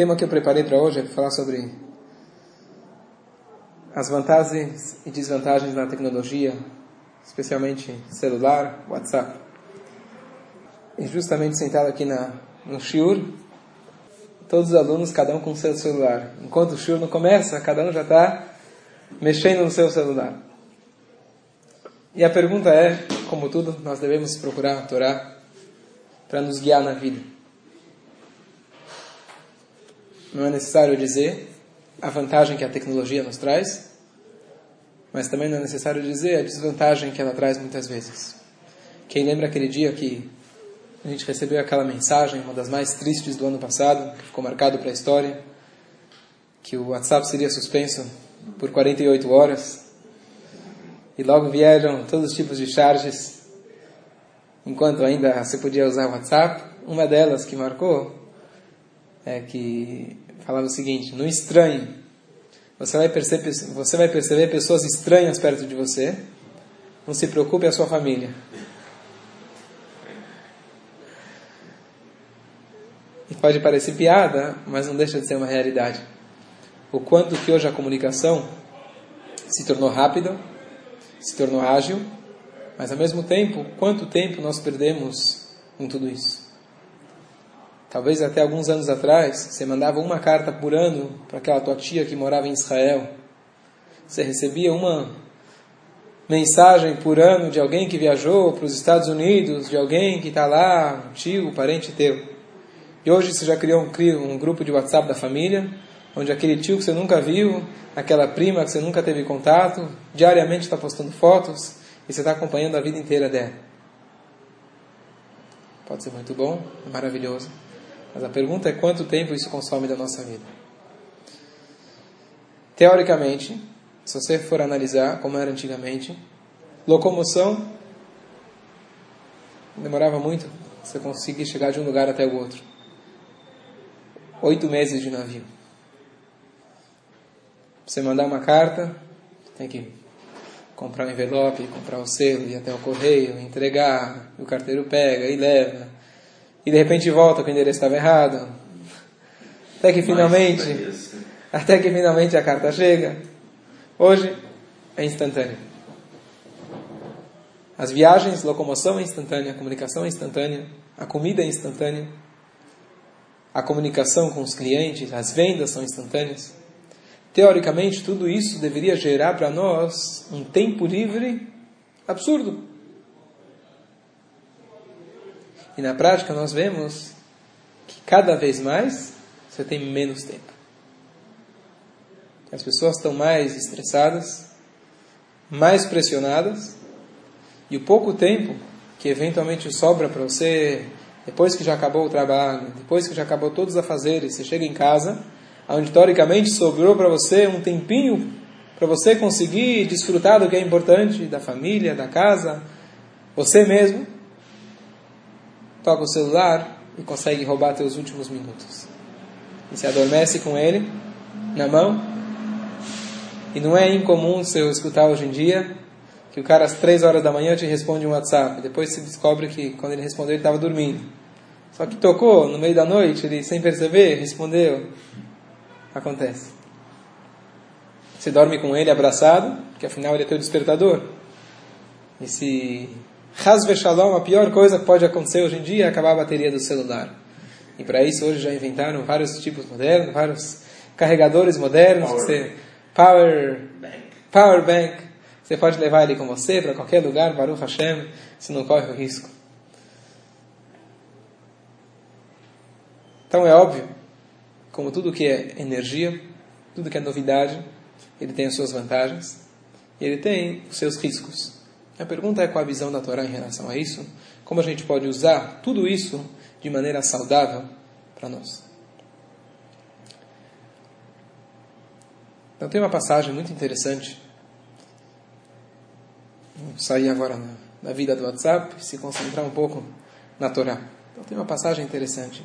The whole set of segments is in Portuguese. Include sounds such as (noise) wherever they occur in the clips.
tema que eu preparei para hoje é falar sobre as vantagens e desvantagens da tecnologia, especialmente celular, WhatsApp. E justamente sentado aqui na, no Shiur, todos os alunos, cada um com seu celular. Enquanto o Shiur não começa, cada um já está mexendo no seu celular. E a pergunta é, como tudo, nós devemos procurar a Torá para nos guiar na vida. Não é necessário dizer a vantagem que a tecnologia nos traz, mas também não é necessário dizer a desvantagem que ela traz muitas vezes. Quem lembra aquele dia que a gente recebeu aquela mensagem, uma das mais tristes do ano passado, que ficou marcado para a história, que o WhatsApp seria suspenso por 48 horas, e logo vieram todos os tipos de charges, enquanto ainda você podia usar o WhatsApp. Uma delas que marcou é que falava o seguinte: no estranho, você vai perceber, você vai perceber pessoas estranhas perto de você. Não se preocupe, é a sua família. E pode parecer piada, mas não deixa de ser uma realidade. O quanto que hoje a comunicação se tornou rápida, se tornou ágil, mas ao mesmo tempo, quanto tempo nós perdemos em tudo isso? Talvez até alguns anos atrás, você mandava uma carta por ano para aquela tua tia que morava em Israel. Você recebia uma mensagem por ano de alguém que viajou para os Estados Unidos, de alguém que está lá, um tio, um parente teu. E hoje você já criou um, um grupo de WhatsApp da família, onde aquele tio que você nunca viu, aquela prima que você nunca teve contato, diariamente está postando fotos e você está acompanhando a vida inteira dela. Pode ser muito bom, maravilhoso. Mas a pergunta é quanto tempo isso consome da nossa vida. Teoricamente, se você for analisar como era antigamente, locomoção demorava muito você conseguir chegar de um lugar até o outro. Oito meses de navio. Você mandar uma carta, tem que comprar um envelope, comprar o selo, ir até o correio, entregar, o carteiro pega e leva e de repente volta que o endereço estava errado. Até que finalmente, até que finalmente a carta chega. Hoje é instantâneo. As viagens, locomoção é instantânea, a comunicação é instantânea, a comida é instantânea, a comunicação com os clientes, as vendas são instantâneas. Teoricamente, tudo isso deveria gerar para nós um tempo livre absurdo. E na prática nós vemos que cada vez mais você tem menos tempo. As pessoas estão mais estressadas, mais pressionadas, e o pouco tempo que eventualmente sobra para você, depois que já acabou o trabalho, depois que já acabou todos os afazeres, você chega em casa, onde teoricamente sobrou para você um tempinho para você conseguir desfrutar do que é importante, da família, da casa, você mesmo, toca o celular e consegue roubar teus últimos minutos. E se adormece com ele na mão. E não é incomum se eu escutar hoje em dia que o cara às três horas da manhã te responde um WhatsApp. Depois se descobre que quando ele respondeu ele estava dormindo. Só que tocou no meio da noite, ele sem perceber respondeu. Acontece. Você dorme com ele abraçado, que afinal ele é teu despertador. E se Hasve Shalom, a pior coisa que pode acontecer hoje em dia é acabar a bateria do celular. E para isso hoje já inventaram vários tipos modernos, vários carregadores modernos, power, você, power, bank. power bank. Você pode levar ele com você para qualquer lugar, Baruch Hashem, você não corre o risco. Então é óbvio, como tudo que é energia, tudo que é novidade, ele tem as suas vantagens e ele tem os seus riscos. A pergunta é qual a visão da Torá em relação a isso? Como a gente pode usar tudo isso de maneira saudável para nós? Então tem uma passagem muito interessante. Vamos sair agora na, na vida do WhatsApp e se concentrar um pouco na Torá. Então tem uma passagem interessante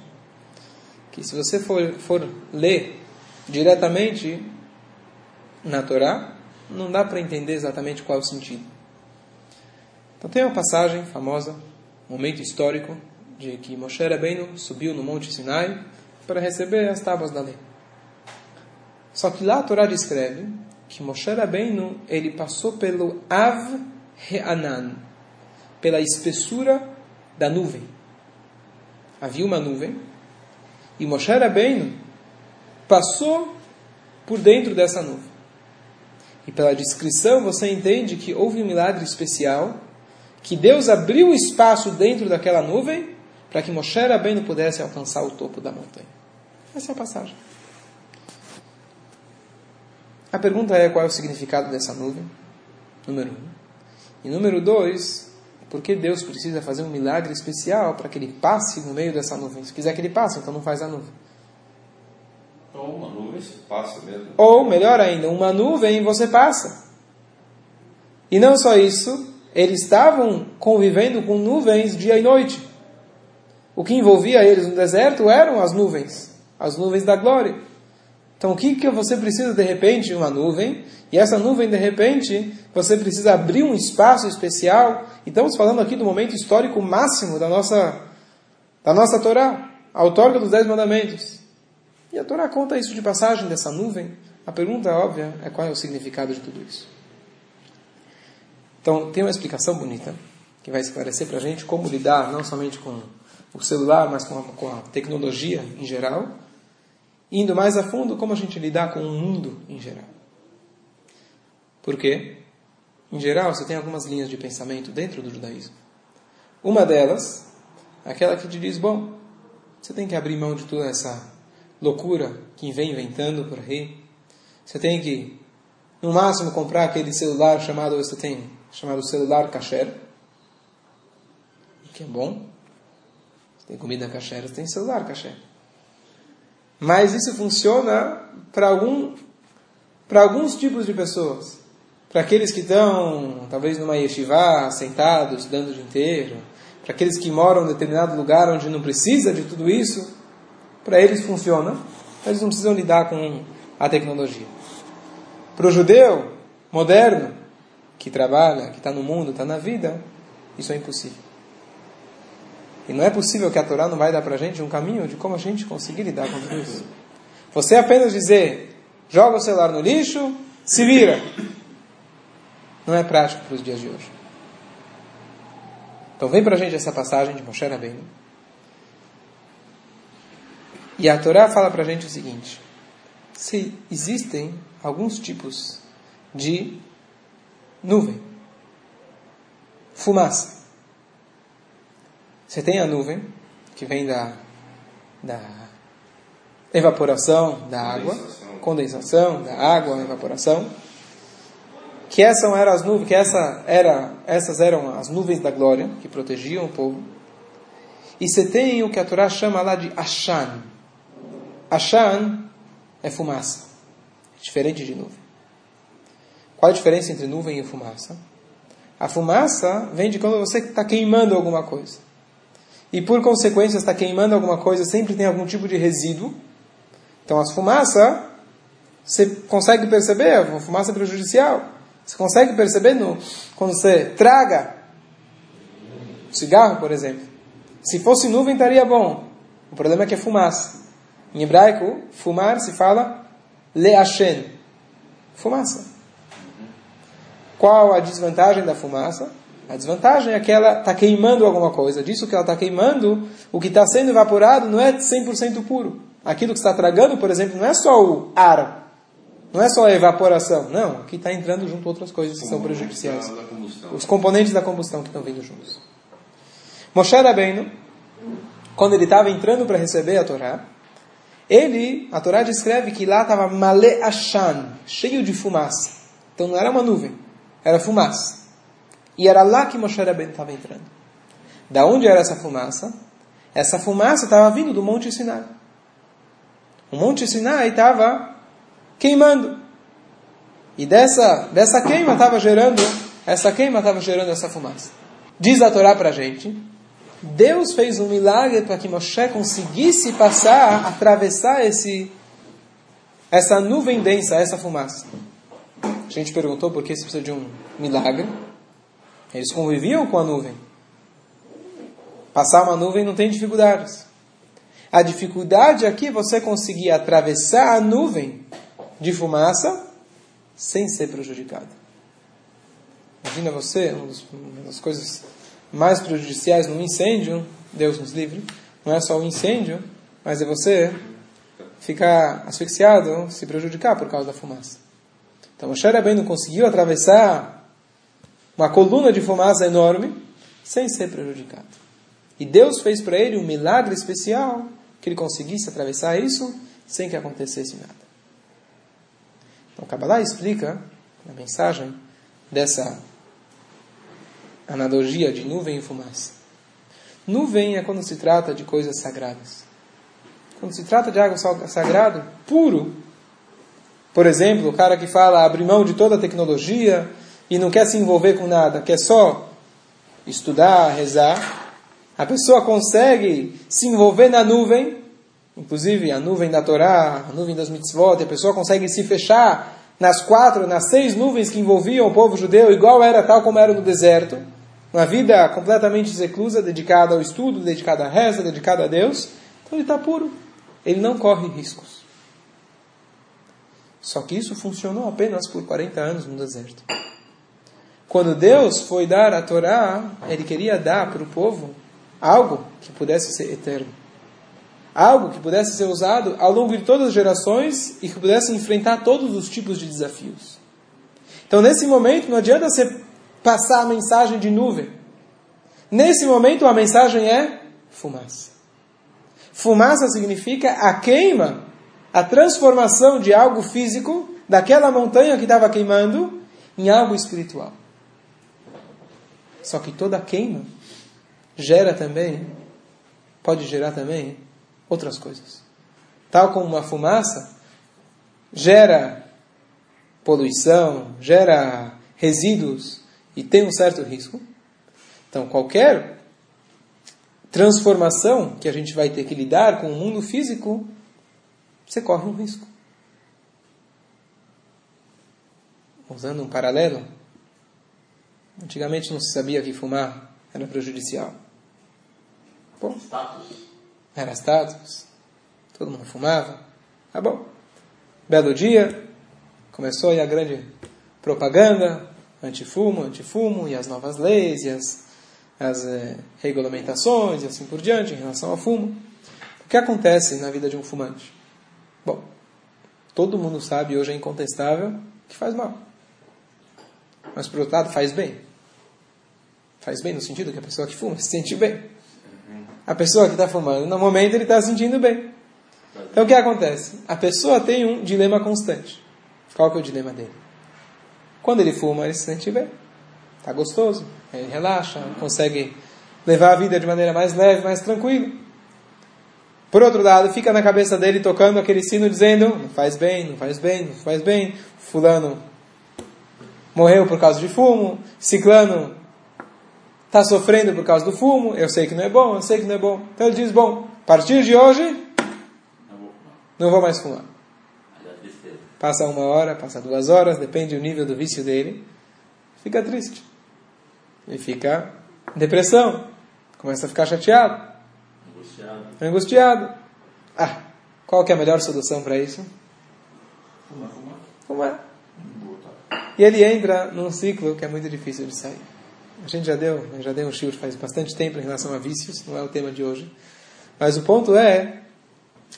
que se você for, for ler diretamente na Torá, não dá para entender exatamente qual o sentido. Então tem uma passagem famosa, um momento histórico, de que Moshe Rabbeinu subiu no Monte Sinai, para receber as tábuas da lei. Só que lá a Torá descreve que Moshe Rabbeinu, ele passou pelo Av Re'anan, pela espessura da nuvem. Havia uma nuvem, e Moshe Rabbeinu passou por dentro dessa nuvem. E pela descrição você entende que houve um milagre especial, que Deus abriu espaço dentro daquela nuvem para que Moshe Rabbeinu pudesse alcançar o topo da montanha. Essa é a passagem. A pergunta é qual é o significado dessa nuvem? Número um. E número dois, por que Deus precisa fazer um milagre especial para que ele passe no meio dessa nuvem? Se quiser que ele passe, então não faz a nuvem. Ou uma nuvem se passa mesmo. Ou, melhor ainda, uma nuvem você passa. E não só isso, eles estavam convivendo com nuvens dia e noite. O que envolvia eles no deserto eram as nuvens, as nuvens da glória. Então, o que, que você precisa de repente? Uma nuvem. E essa nuvem, de repente, você precisa abrir um espaço especial. E estamos falando aqui do momento histórico máximo da nossa, da nossa Torá, a outorga dos Dez Mandamentos. E a Torá conta isso de passagem dessa nuvem. A pergunta óbvia é qual é o significado de tudo isso. Então, tem uma explicação bonita que vai esclarecer para a gente como lidar não somente com o celular, mas com a, com a tecnologia em geral indo mais a fundo, como a gente lidar com o mundo em geral. Por quê? Em geral, você tem algumas linhas de pensamento dentro do judaísmo. Uma delas, aquela que te diz, bom, você tem que abrir mão de toda essa loucura que vem inventando por aí. Você tem que, no máximo, comprar aquele celular chamado, você tem, chamado celular kasher, que é bom. Você tem comida kasher, você tem celular kasher. Mas isso funciona para algum, para alguns tipos de pessoas. Para aqueles que estão, talvez, numa yeshiva, sentados, estudando o dia inteiro. Para aqueles que moram em determinado lugar onde não precisa de tudo isso. Para eles funciona. Eles não precisam lidar com a tecnologia. Para o judeu moderno, que trabalha, que está no mundo, está na vida, isso é impossível. E não é possível que a Torá não vai dar para a gente um caminho de como a gente conseguir lidar com tudo isso. Você apenas dizer, joga o celular no lixo, se vira. Não é prático para os dias de hoje. Então vem para a gente essa passagem de Moshe Rabbeinu. E a Torá fala para a gente o seguinte: se existem alguns tipos de nuvem, fumaça, você tem a nuvem, que vem da, da evaporação da água, condensação da água, evaporação. Que essas eram as nuvens, que essa era, essas eram as nuvens da glória que protegiam o povo. E você tem o que a Torá chama lá de Ashan. Ashan é fumaça, é diferente de nuvem. Qual a diferença entre nuvem e fumaça? A fumaça vem de quando você está queimando alguma coisa e por consequência está queimando alguma coisa, sempre tem algum tipo de resíduo. Então as fumaças, você consegue perceber, a fumaça prejudicial. Você consegue perceber no, quando você traga cigarro, por exemplo. Se fosse nuvem, estaria bom. O problema é que é fumaça. Em hebraico, fumar se fala leashen. Fumaça. Qual a desvantagem da fumaça? A desvantagem é que ela está queimando alguma coisa. Disso que ela está queimando, o que está sendo evaporado não é 100% puro. Aquilo que está tragando, por exemplo, não é só o ar, não é só a evaporação. Não, aqui está entrando junto outras coisas que são prejudiciais. Os componentes da combustão que estão vindo juntos. Moshe Rabbeinu, quando ele estava entrando para receber a Torá, ele, a Torá descreve que lá estava male ashan, cheio de fumaça. Então não era uma nuvem, era fumaça. E era lá que Moshe Rabbeinu estava entrando. Da onde era essa fumaça? Essa fumaça estava vindo do Monte Sinai. O Monte Sinai estava queimando. E dessa, dessa queima estava gerando, essa queima estava gerando essa fumaça. Diz a Torá para a gente, Deus fez um milagre para que Moshe conseguisse passar, atravessar esse, essa nuvem densa, essa fumaça. A gente perguntou por que se precisa de um milagre. Eles conviviam com a nuvem. Passar uma nuvem não tem dificuldades. A dificuldade aqui é você conseguir atravessar a nuvem de fumaça sem ser prejudicado. Imagina você, uma das coisas mais prejudiciais num incêndio, Deus nos livre, não é só o incêndio, mas é você ficar asfixiado, se prejudicar por causa da fumaça. Então Moshe Rabbeinu conseguiu atravessar uma coluna de fumaça enorme sem ser prejudicado. E Deus fez para ele um milagre especial que ele conseguisse atravessar isso sem que acontecesse nada. Então Kabbalah explica na mensagem dessa analogia de nuvem e fumaça. Nuvem é quando se trata de coisas sagradas. Quando se trata de algo sagrado, puro. Por exemplo, o cara que fala abrir mão de toda a tecnologia e não quer se envolver com nada, quer só estudar, rezar. A pessoa consegue se envolver na nuvem, inclusive a nuvem da Torá, a nuvem das mitzvot, a pessoa consegue se fechar nas quatro, nas seis nuvens que envolviam o povo judeu, igual era tal como era no deserto uma vida completamente reclusa, dedicada ao estudo, dedicada à reza, dedicada a Deus, então ele está puro. Ele não corre riscos. Só que isso funcionou apenas por 40 anos no deserto. Quando Deus foi dar a Torá, ele queria dar para o povo algo que pudesse ser eterno. Algo que pudesse ser usado ao longo de todas as gerações e que pudesse enfrentar todos os tipos de desafios. Então, nesse momento, não adianta ser passar a mensagem de nuvem. Nesse momento, a mensagem é fumaça. Fumaça significa a queima, a transformação de algo físico, daquela montanha que estava queimando, em algo espiritual. Só que toda queima gera também, pode gerar também outras coisas. Tal como uma fumaça gera poluição, gera resíduos, e tem um certo risco. Então, qualquer transformação que a gente vai ter que lidar com o mundo físico, você corre um risco. Usando um paralelo, antigamente não se sabia que fumar era prejudicial. Bom, era status. Todo mundo fumava. Tá bom. Belo dia, começou aí a grande propaganda, antifumo, antifumo, e as novas leis, e as, as é, regulamentações, e assim por diante, em relação ao fumo. O que acontece na vida de um fumante? Bom, todo mundo sabe, hoje é incontestável, que faz mal. Mas, por outro lado, faz bem. Faz bem no sentido que a pessoa que fuma (laughs) se sente bem. A pessoa que está fumando, no momento, ele está se sentindo bem. Então, o que acontece? A pessoa tem um dilema constante. Qual que é o dilema dele? Quando ele fuma, ele se sente bem. Está gostoso. Ele relaxa, consegue levar a vida de maneira mais leve, mais tranquila. Por outro lado, fica na cabeça dele tocando aquele sino dizendo: não faz bem, não faz bem, não faz bem. Fulano morreu por causa de fumo. Ciclano está sofrendo por causa do fumo. Eu sei que não é bom, eu sei que não é bom. Então ele diz: bom, a partir de hoje, não vou mais fumar. Passa uma hora, passa duas horas, depende do nível do vício dele. Fica triste. E fica em depressão. Começa a ficar chateado. Angustiado. Angustiado. Ah, qual que é a melhor solução para isso? Fumar, fumar. Fumar. E ele entra num ciclo que é muito difícil de sair. A gente já deu, já deu um shiur faz bastante tempo em relação a vícios, não é o tema de hoje. Mas o ponto é,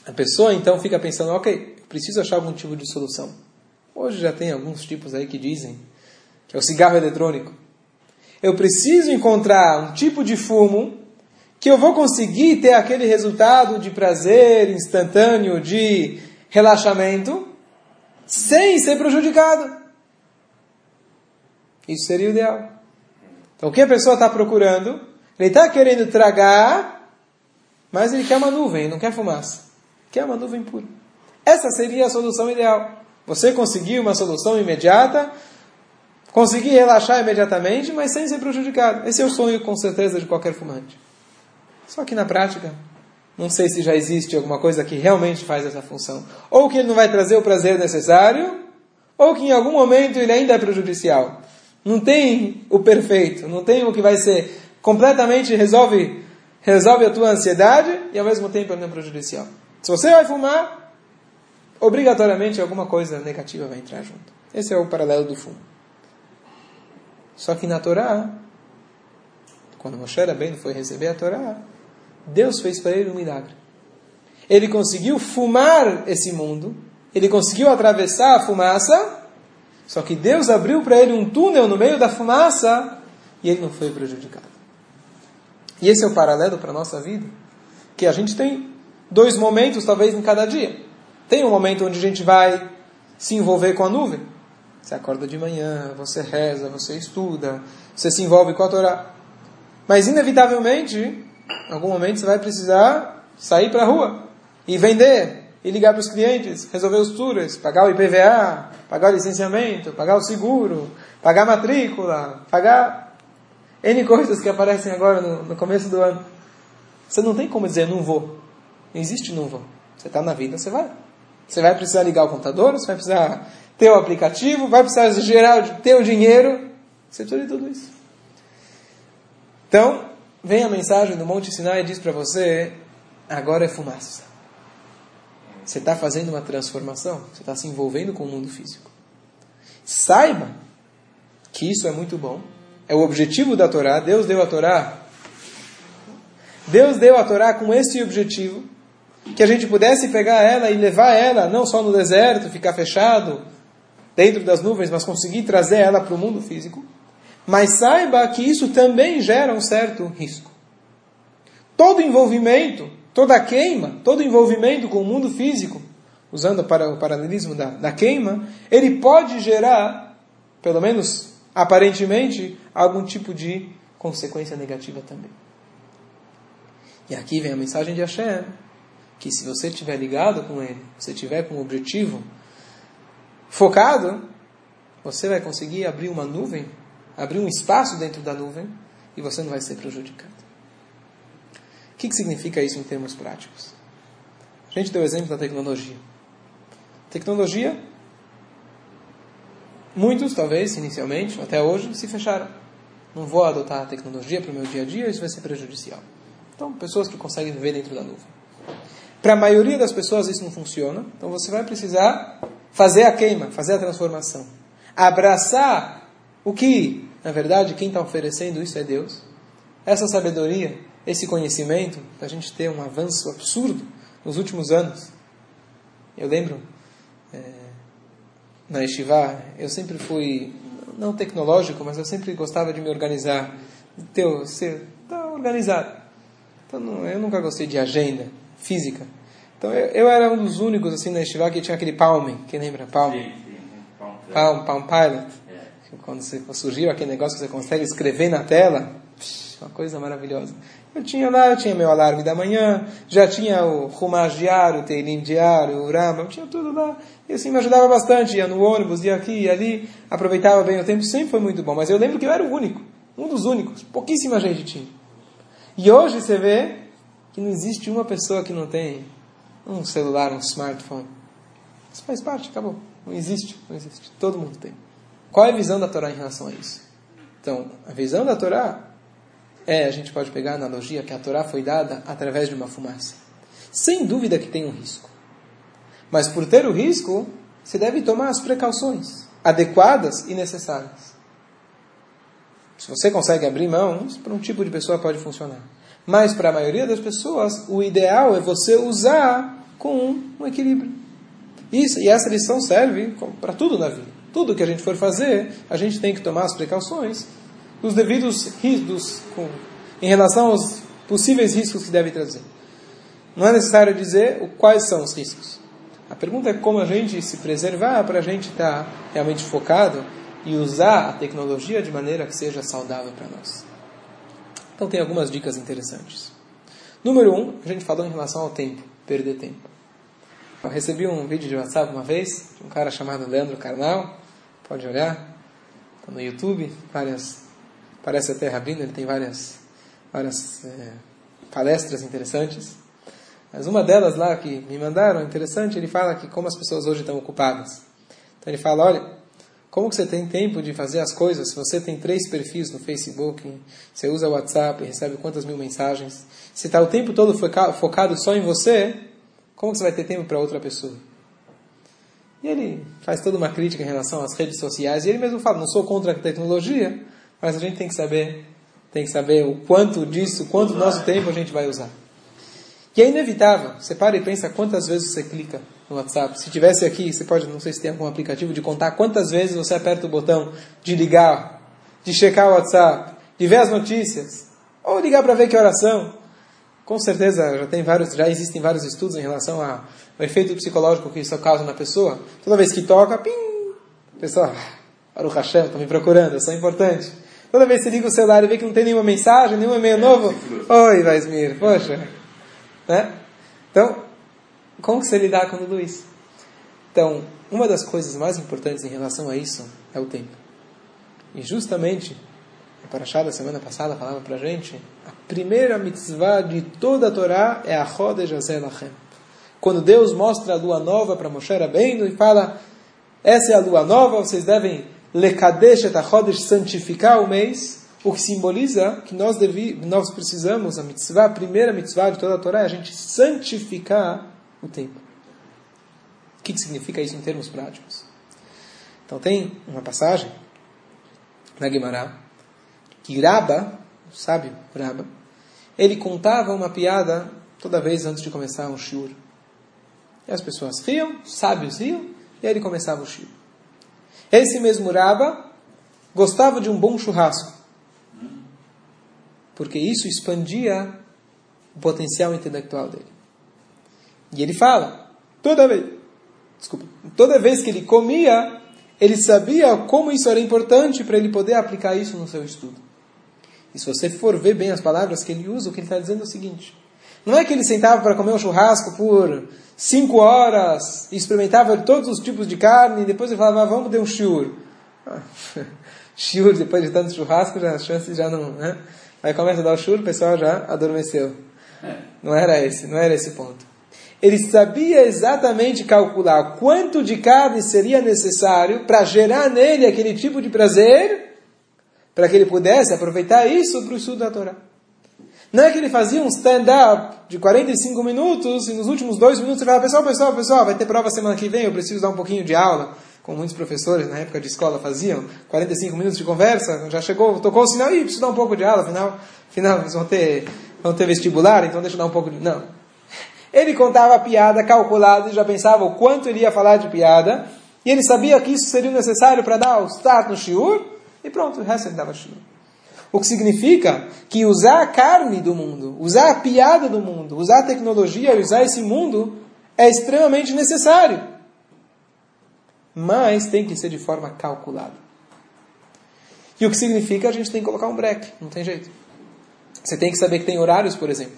a pessoa então fica pensando, ok, preciso achar algum tipo de solução. Hoje já tem alguns tipos aí que dizem que é o cigarro eletrônico. Eu preciso encontrar um tipo de fumo que eu vou conseguir ter aquele resultado de prazer instantâneo, de relaxamento, sem ser prejudicado. Isso seria o ideal. Então, o que a pessoa está procurando? Ele está querendo tragar, mas ele quer uma nuvem, não quer fumaça. Quer uma nuvem pura. Essa seria a solução ideal. Você conseguir uma solução imediata, conseguir relaxar imediatamente, mas sem ser prejudicado. Esse é o sonho, com certeza, de qualquer fumante. Só que na prática, não sei se já existe alguma coisa que realmente faz essa função. Ou que ele não vai trazer o prazer necessário, ou que em algum momento ele ainda é prejudicial. Não tem o perfeito, não tem o que vai ser completamente resolve resolve a tua ansiedade e ao mesmo tempo ele não é prejudicial. Se você vai fumar, obrigatoriamente alguma coisa negativa vai entrar junto. Esse é o paralelo do fumo. Só que na Torá, quando Moshe Rabbeinu foi receber a Torá, Deus fez para ele um milagre. Ele conseguiu fumar esse mundo, ele conseguiu atravessar a fumaça, só que Deus abriu para ele um túnel no meio da fumaça e ele não foi prejudicado. E esse é o paralelo para a nossa vida, que a gente tem dois momentos, talvez, em cada dia. Tem um momento onde a gente vai se envolver com a nuvem. Você acorda de manhã, você reza, você estuda, você se envolve com a Torá. Mas, inevitavelmente, em algum momento você vai precisar sair para a rua e vender, e ligar para os clientes, resolver os tours, pagar o IPVA, pagar o licenciamento, pagar o seguro, pagar a matrícula, pagar N coisas que aparecem agora no, no começo do ano. Você não tem como dizer não vou. Não existe não vou. Você está na vida, você vai. Você vai precisar ligar o computador, você vai precisar ter o aplicativo, vai precisar gerar, ter o dinheiro. Você precisa de tudo isso. Então, vem a mensagem do Monte Sinai e diz para você: agora é fumaça. Você está fazendo uma transformação, você está se envolvendo com o mundo físico. Saiba que isso é muito bom, é o objetivo da Torá. Deus deu a Torá. Deus deu a Torá com esse objetivo, que a gente pudesse pegar ela e levar ela, não só no deserto, ficar fechado dentro das nuvens, mas conseguir trazer ela para o mundo físico. Mas saiba que isso também gera um certo risco. Todo envolvimento, toda queima, todo envolvimento com o mundo físico, usando para o paralelismo da, da queima, ele pode gerar, pelo menos aparentemente, algum tipo de consequência negativa também. E aqui vem a mensagem de Hashem, que se você estiver ligado com ele, se tiver com o objetivo focado, você vai conseguir abrir uma nuvem, abrir um espaço dentro da nuvem e você não vai ser prejudicado. O que, que significa isso em termos práticos? A gente deu o exemplo da tecnologia. Tecnologia, muitos, talvez, inicialmente, até hoje, se fecharam. Não vou adotar a tecnologia para o meu dia a dia, isso vai ser prejudicial. Então, pessoas que conseguem viver dentro da nuvem. Para a maioria das pessoas isso não funciona, então você vai precisar fazer a queima, fazer a transformação. Abraçar o que, na verdade, quem está oferecendo isso é Deus. Essa sabedoria, esse conhecimento, a gente ter um avanço absurdo nos últimos anos. Eu lembro, é, na Estivá, eu sempre fui, não tecnológico, mas eu sempre gostava de me organizar, de ter, ser tá organizado. Então, eu nunca gostei de agenda física. Então eu, eu, era um dos únicos assim na Estivá que tinha aquele Palm, quem lembra? Palm. Sim, sim. Palm, Palm Pilot. É. Quando você, surgiu aquele negócio que você consegue escrever na tela, uma coisa maravilhosa. Eu tinha lá, eu tinha meu alarme da manhã, já tinha o Rumash diário, o Teilim diário, o Rama, eu tinha tudo lá. E assim me ajudava bastante, ia no ônibus, ia aqui e ali, aproveitava bem o tempo, sempre foi muito bom. Mas eu lembro que eu era o único, um dos únicos, pouquíssima gente tinha. E hoje você vê que não existe uma pessoa que não tem um celular, um smartphone. Isso faz parte, acabou. Não existe, não existe. Todo mundo tem. Qual é a visão da Torá em relação a isso? Então, a visão da Torá é, a gente pode pegar a analogia que a Torá foi dada através de uma fumaça. Sem dúvida que tem um risco. Mas por ter o risco, se deve tomar as precauções adequadas e necessárias. Se você consegue abrir mão, para um tipo de pessoa pode funcionar. Mas para a maioria das pessoas, o ideal é você usar com um equilíbrio. Isso, e essa lição serve para tudo na vida. Tudo que a gente for fazer, a gente tem que tomar as precauções dos devidos riscos em relação aos possíveis riscos que deve trazer. Não é necessário dizer quais são os riscos. A pergunta é como a gente se preservar para a gente estar tá realmente focado e usar a tecnologia de maneira que seja saudável para nós. Então tem algumas dicas interessantes. Número um, a gente falou em relação ao tempo, perder tempo. Eu recebi um vídeo de WhatsApp uma vez, de um cara chamado Leandro Carnal, pode olhar, está no YouTube, várias, parece até Rabino, ele tem várias, várias é, palestras interessantes. Mas uma delas lá que me mandaram, interessante, ele fala que como as pessoas hoje estão ocupadas. Então ele fala, olha, Como que você tem tempo de fazer as coisas? Se você tem três perfis no Facebook, você usa o WhatsApp recebe quantas mil mensagens. Se está o tempo todo focado só em você, como que você vai ter tempo para outra pessoa? E ele faz toda uma crítica em relação às redes sociais. E ele mesmo fala, não sou contra a tecnologia, mas a gente tem que saber, tem que saber o quanto disso, quanto do nosso tempo a gente vai usar. E é inevitável. Você para e pensa quantas vezes você clica no WhatsApp. Se tivesse aqui, você pode, não sei se tem algum aplicativo de contar quantas vezes você aperta o botão de ligar, de checar o WhatsApp, de ver as notícias, ou ligar para ver que oração. Com certeza já tem vários, já existem vários estudos em relação ao efeito psicológico que isso causa na pessoa. Toda vez que toca, pim, a pessoa, (laughs) para o Hashem, está me procurando, eu sou importante. Toda vez que você liga o celular e vê que não tem nenhuma mensagem, nenhum e-mail novo, oi, Vaismir, poxa. Né? Então, como você lidar com tudo isso? Então, uma das coisas mais importantes em relação a isso é o tempo. E justamente, a Parashá da semana passada falava para a gente, a primeira mitzvah de toda a Torá é a Roda Jazel Lachem. Quando Deus mostra a lua nova para Moshe Rabbeinu e fala, essa é a lua nova, vocês devem lekadesh et santificar o mês, o que simboliza que nós, devi, nós precisamos, a mitzvah, a primeira mitzvah de toda a Torá é a gente santificar o tempo. O que, que significa isso em termos práticos? Então tem uma passagem na Guimará que Raba, o sábio Raba, ele contava uma piada toda vez antes de começar um shiur. E as pessoas riam, sábios riam, e aí ele começava o shiur. Esse mesmo Raba gostava de um bom churrasco, porque isso expandia o potencial intelectual dele. E ele fala, toda vez, desculpa, toda vez que ele comia, ele sabia como isso era importante para ele poder aplicar isso no seu estudo. E se você for ver bem as palavras que ele usa, o que ele está dizendo é o seguinte: não é que ele sentava para comer um churrasco por cinco horas experimentava todos os tipos de carne e depois ele falava, ah, vamos dar um shiur. (laughs) shiur, depois de tanto churrasco, já, as chances já não. Né? Aí começa a dar o shiur, o pessoal já adormeceu. É. Não era esse, não era esse ponto. Ele sabia exatamente calcular quanto de carne seria necessário para gerar nele aquele tipo de prazer, para que ele pudesse aproveitar isso para o estudo da Torá. Não é que ele fazia um stand-up de 45 minutos e nos últimos dois minutos ele falava, pessoal, pessoal, pessoal, vai ter prova semana que vem, eu preciso dar um pouquinho de aula, como muitos professores na época de escola faziam, 45 minutos de conversa, já chegou, tocou o sinal, e preciso dar um pouco de aula, afinal, afinal vão ter, vão ter vestibular, então deixa eu dar um pouco de... Não. Ele contava a piada calculada e já pensava o quanto ele ia falar de piada. E ele sabia que isso seria necessário para dar o start no shiur. E pronto, o resto ele dava shiur. O que significa que usar a carne do mundo, usar a piada do mundo, usar a tecnologia e usar esse mundo é extremamente necessário. Mas tem que ser de forma calculada. E o que significa a gente tem que colocar um break, não tem jeito. Você tem que saber que tem horários, por exemplo.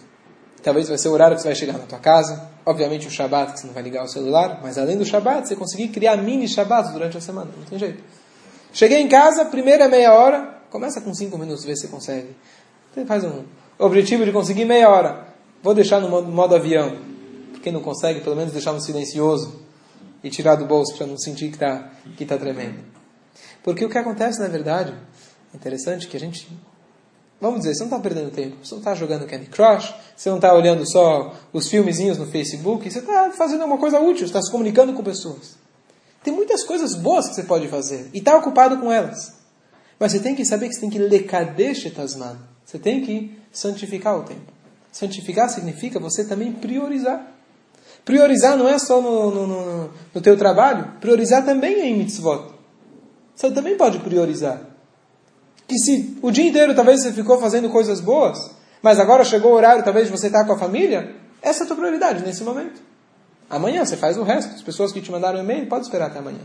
Talvez vai ser o horário que você vai chegar na tua casa. Obviamente o Shabat, que você não vai ligar o celular. Mas além do Shabat, você conseguir criar mini Shabat durante a semana. Não tem jeito. Cheguei em casa, primeira meia hora. Começa com cinco minutos, vê se você consegue. Faz um objetivo de conseguir meia hora. Vou deixar no modo, modo avião. Quem não consegue, pelo menos deixar no silencioso. E tirar do bolso para não sentir que está que tá tremendo. Porque o que acontece, na verdade, é interessante que a gente Vamos dizer, você não está perdendo tempo, você não está jogando Candy Crush, você não está olhando só os filmezinhos no Facebook, você está fazendo uma coisa útil, está se comunicando com pessoas. Tem muitas coisas boas que você pode fazer e está ocupado com elas. Mas você tem que saber que você tem que lekadesh etasman. Você tem que santificar o tempo. Santificar significa você também priorizar. Priorizar não é só no, no, no, no teu trabalho, priorizar também é em mitzvot. Você também pode priorizar que se o dia inteiro talvez você ficou fazendo coisas boas, mas agora chegou o horário talvez de você estar com a família, essa é a tua prioridade nesse momento. Amanhã você faz o resto. As pessoas que te mandaram e-mail, pode esperar até amanhã.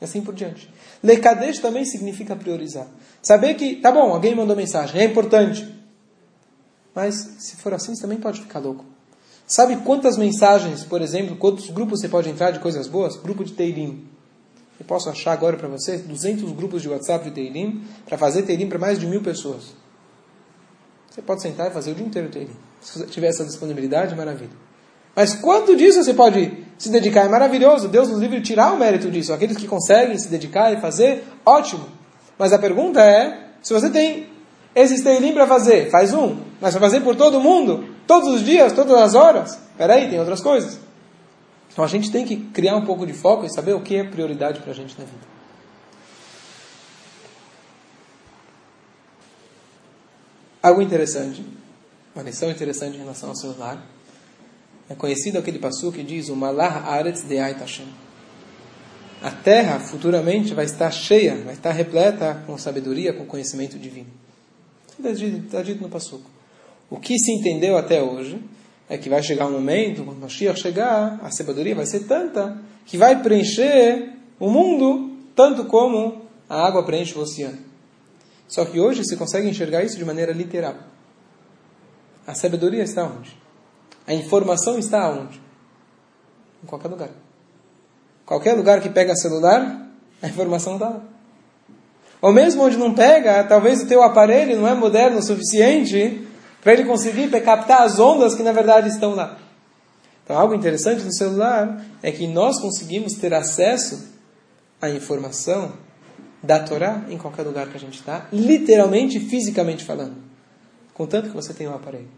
E assim por diante. Lekadesh também significa priorizar. Saber que, tá bom, alguém mandou mensagem, é importante. Mas, se for assim, você também pode ficar louco. Sabe quantas mensagens, por exemplo, quantos grupos você pode entrar de coisas boas? Grupo de Teirim. Eu posso achar agora para você 200 grupos de WhatsApp de Teilim para fazer Teilim para mais de mil pessoas. Você pode sentar e fazer o dia inteiro Teilim. Se tiver essa disponibilidade, maravilha. Mas quanto disso você pode se dedicar? É maravilhoso. Deus nos livre tirar o mérito disso. Aqueles que conseguem se dedicar e fazer, ótimo. Mas a pergunta é, se você tem esse Teilim para fazer, faz um. Mas para fazer por todo mundo, todos os dias, todas as horas, peraí, tem outras coisas. Então a gente tem que criar um pouco de foco e saber o que é prioridade para a gente na vida. Algo interessante, uma lição interessante em relação ao celular, é conhecido aquele passo que diz o Malah Aretz de Hashem. A terra futuramente vai estar cheia, vai estar repleta com sabedoria, com conhecimento divino. Está dito, dito no Passuco. O que se entendeu até hoje é que vai chegar um momento, quando Mashiach chegar, a sabedoria vai ser tanta que vai preencher o mundo tanto como a água preenche o oceano. Só que hoje se consegue enxergar isso de maneira literal. A sabedoria está onde? A informação está onde? Em qualquer lugar. Qualquer lugar que pega celular, a informação está lá. Ou mesmo onde não pega, talvez o teu aparelho não é moderno o suficiente para ele conseguir captar as ondas que na verdade estão lá. Então, algo interessante no celular é que nós conseguimos ter acesso à informação da Torá em qualquer lugar que a gente está, literalmente, fisicamente falando, contanto que você tem um aparelho.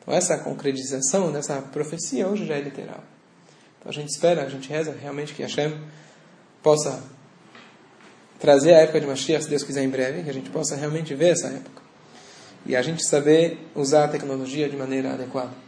Então, essa concretização dessa profecia hoje já é literal. Então, a gente espera, a gente reza realmente que Hashem possa trazer a época de Mashiach, se Deus quiser, em breve, que a gente possa realmente ver essa época. E a gente saber usar a tecnologia de maneira adequada.